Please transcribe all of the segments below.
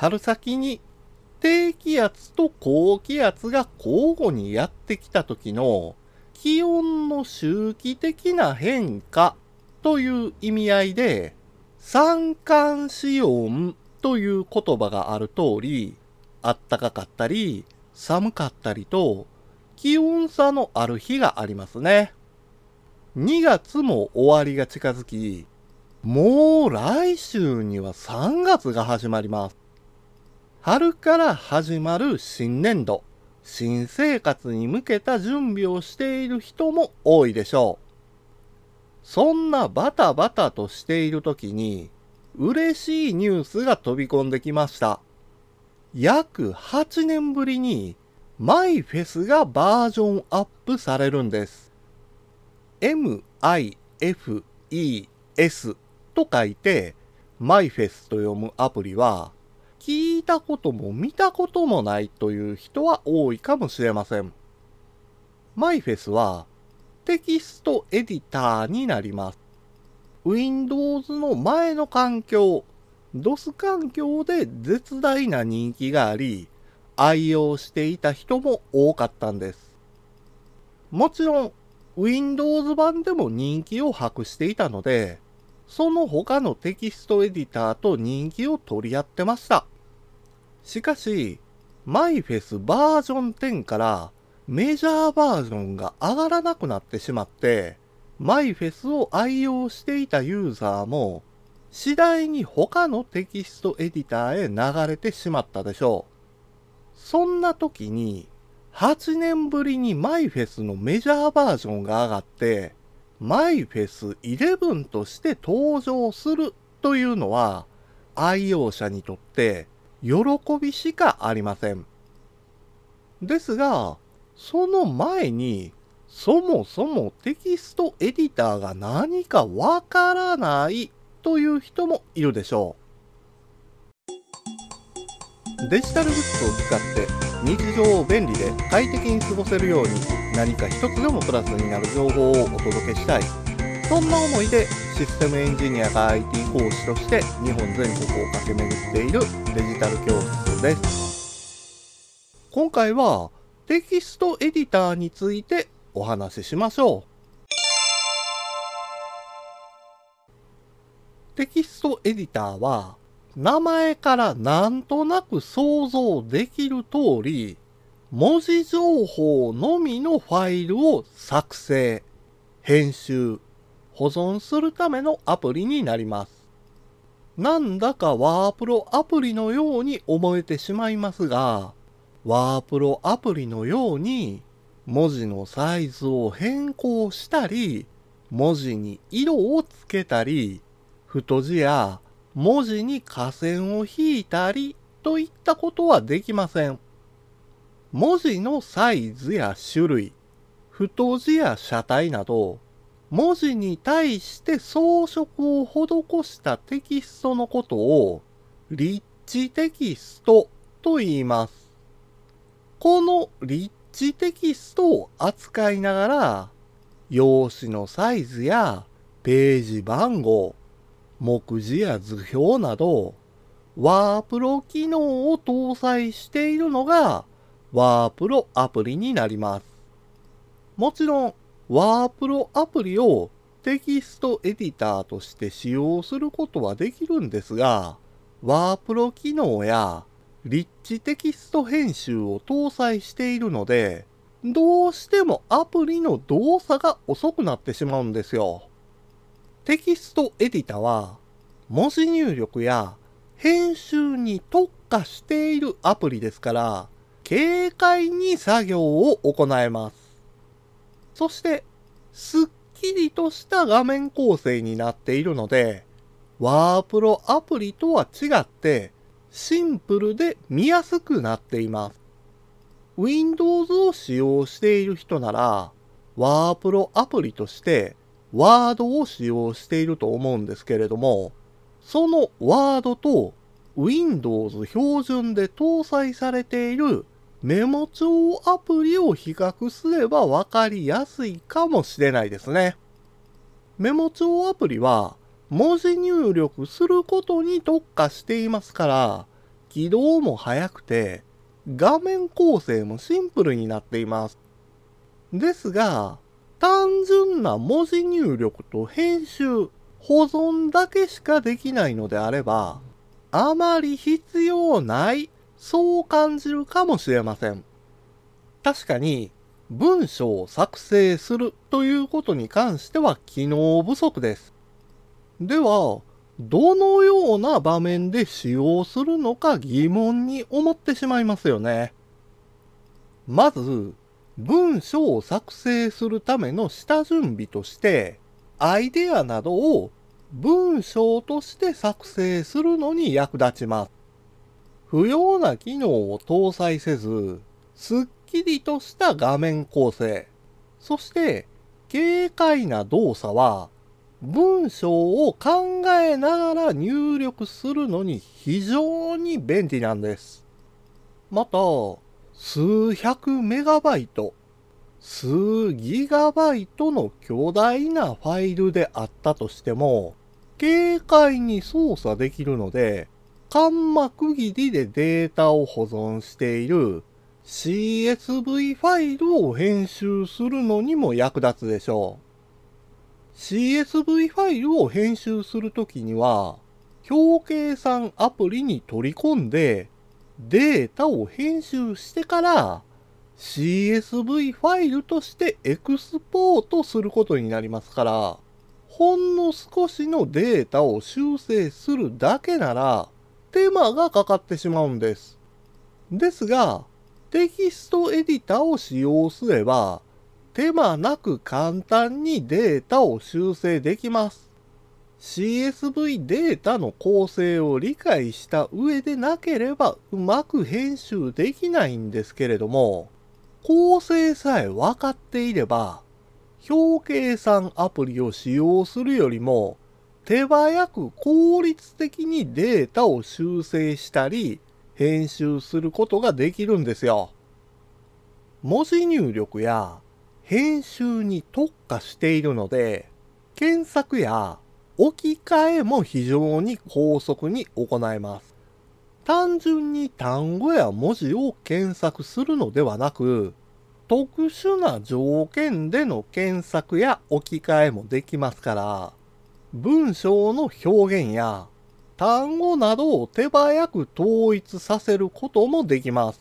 春先に低気圧と高気圧が交互にやってきた時の気温の周期的な変化という意味合いで、三寒四温という言葉がある通り、あったかかったり、寒かったりと、気温差のある日がありますね。2月も終わりが近づき、もう来週には3月が始まります。春から始まる新年度、新生活に向けた準備をしている人も多いでしょう。そんなバタバタとしている時に、嬉しいニュースが飛び込んできました。約8年ぶりにマイフェスがバージョンアップされるんです。MIFES と書いて、マイフェスと読むアプリは、聞いたことも見たこともないという人は多いかもしれません。マイフェスはテキストエディターになります。Windows の前の環境、DOS 環境で絶大な人気があり、愛用していた人も多かったんです。もちろん、Windows 版でも人気を博していたので、その他のテキストエディターと人気を取り合ってました。しかし、MyFest バージョン10からメジャーバージョンが上がらなくなってしまって、MyFest を愛用していたユーザーも次第に他のテキストエディターへ流れてしまったでしょう。そんな時に8年ぶりに MyFest のメジャーバージョンが上がって MyFest 11として登場するというのは愛用者にとって喜びしかありません。ですが、その前に、そもそもテキストエディターが何かわからないという人もいるでしょう。デジタルグッズを使って日常を便利で快適に過ごせるように何か一つでもプラスになる情報をお届けしたい。そんな思いでシステムエンジニアが IT 講師として日本全国を駆け巡っているデジタル教室です。今回はテキストエディターについてお話ししましょう。テキストエディターは名前からなんとなく想像できる通り文字情報のみのファイルを作成、編集、保存するためのアプリになります。なんだかワープロアプリのように思えてしまいますが、ワープロアプリのように文字のサイズを変更したり、文字に色をつけたり、太字や文字に下線を引いたりといったことはできません。文字のサイズや種類、太字や車体など、文字に対して装飾を施したテキストのことを、リッチテキストと言います。このリッチテキストを扱いながら、用紙のサイズやページ番号、目次や図表など、ワープロ機能を搭載しているのがワープロアプリになります。もちろん、ワープロアプリをテキストエディターとして使用することはできるんですが、ワープロ機能やリッチテキスト編集を搭載しているので、どうしてもアプリの動作が遅くなってしまうんですよ。テキストエディタは、文字入力や編集に特化しているアプリですから、軽快に作業を行えます。そして、すっきりとした画面構成になっているので、ワープロアプリとは違って、シンプルで見やすくなっています。Windows を使用している人なら、ワープロアプリとして Word を使用していると思うんですけれども、その Word と Windows 標準で搭載されているメモ帳アプリを比較すればわかりやすいかもしれないですね。メモ帳アプリは文字入力することに特化していますから、起動も早くて、画面構成もシンプルになっています。ですが、単純な文字入力と編集、保存だけしかできないのであれば、あまり必要ない、そう感じるかもしれません。確かに、文章を作成するということに関しては機能不足です。では、どのような場面で使用するのか疑問に思ってしまいますよね。まず、文章を作成するための下準備として、アイデアなどを文章として作成するのに役立ちます。不要な機能を搭載せず、すっきりとした画面構成、そして軽快な動作は文章を考えながら入力するのに非常に便利なんです。また、数百メガバイト、数ギガバイトの巨大なファイルであったとしても、軽快に操作できるので、間膜切りでデータを保存している CSV ファイルを編集するのにも役立つでしょう。CSV ファイルを編集するときには、表計算アプリに取り込んで、データを編集してから、CSV ファイルとしてエクスポートすることになりますから、ほんの少しのデータを修正するだけなら、手間がかかってしまうんです。ですが、テキストエディターを使用すれば、手間なく簡単にデータを修正できます。CSV データの構成を理解した上でなければうまく編集できないんですけれども、構成さえ分かっていれば、表計算アプリを使用するよりも手早く効率的にデータを修正したり編集することができるんですよ。文字入力や編集に特化しているので、検索や置き換えも非常に高速に行えます。単純に単語や文字を検索するのではなく、特殊な条件での検索や置き換えもできますから、文章の表現や単語などを手早く統一させることもできます。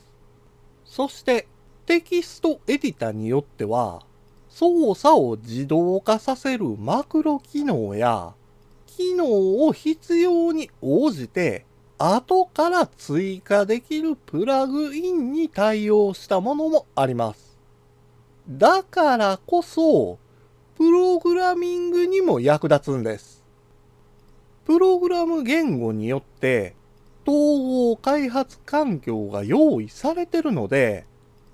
そしてテキストエディタによっては、操作を自動化させるマクロ機能や、機能を必要に応じて、後から追加できるプラグインに対応したものもあります。だからこそ、プログラミングにも役立つんです。プログラム言語によって、統合開発環境が用意されてるので、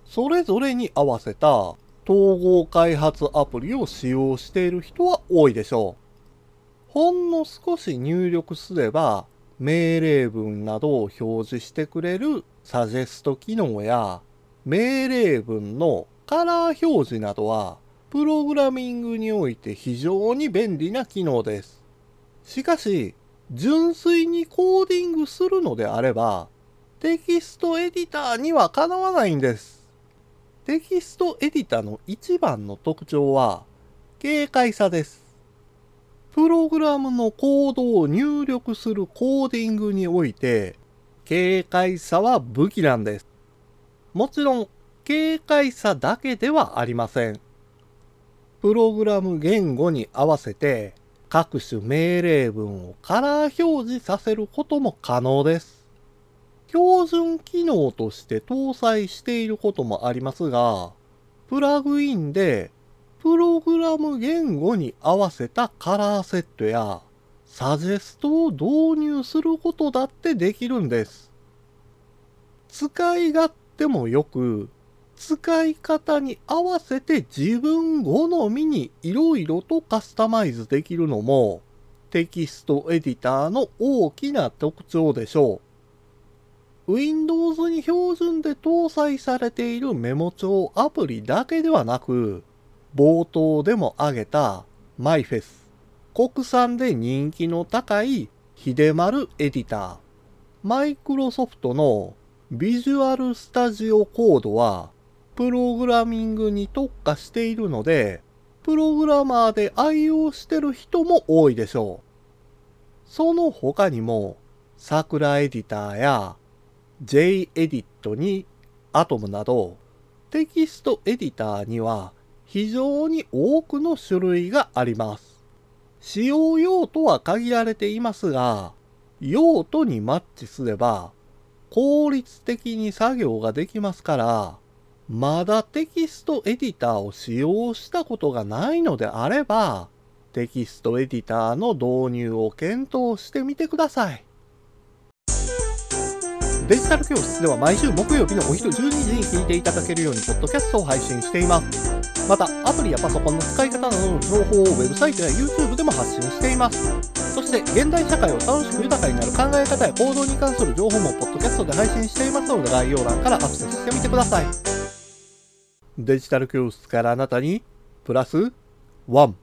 それぞれに合わせた統合開発アプリを使用している人は多いでしょう。ほんの少し入力すれば命令文などを表示してくれるサジェスト機能や命令文のカラー表示などはプログラミングにおいて非常に便利な機能です。しかし、純粋にコーディングするのであれば、テキストエディターにはかなわないんです。テキストエディターの一番の特徴は、軽快さです。プログラムのコードを入力するコーディングにおいて、軽快さは武器なんです。もちろん、軽快さだけではありません。プログラム言語に合わせて、各種命令文をカラー表示させることも可能です。標準機能として搭載していることもありますが、プラグインでプログラム言語に合わせたカラーセットやサジェストを導入することだってできるんです。使い勝手もよく、使い方に合わせて自分好みに色々とカスタマイズできるのもテキストエディターの大きな特徴でしょう。Windows に標準で搭載されているメモ帳アプリだけではなく、冒頭でも挙げた MyFest、国産で人気の高い秀丸エディター、マイクロソフトのビジュアルスタジオコードはプログラミングに特化しているので、プログラマーで愛用してる人も多いでしょう。その他にも、桜エディターや J エディットにアトムなど、テキストエディターには非常に多くの種類があります。使用用途は限られていますが、用途にマッチすれば効率的に作業ができますから、まだテキストエディターを使用したことがないのであれば、テキストエディターの導入を検討してみてください。デジタル教室では毎週木曜日のお昼12時に聞いていただけるようにポッドキャストを配信しています。また、アプリやパソコンの使い方などの情報をウェブサイトや YouTube でも発信しています。そして、現代社会を楽しく豊かになる考え方や行動に関する情報もポッドキャストで配信していますので、概要欄からアクセスしてみてください。デジタル教室からあなたに、プラス、ワン。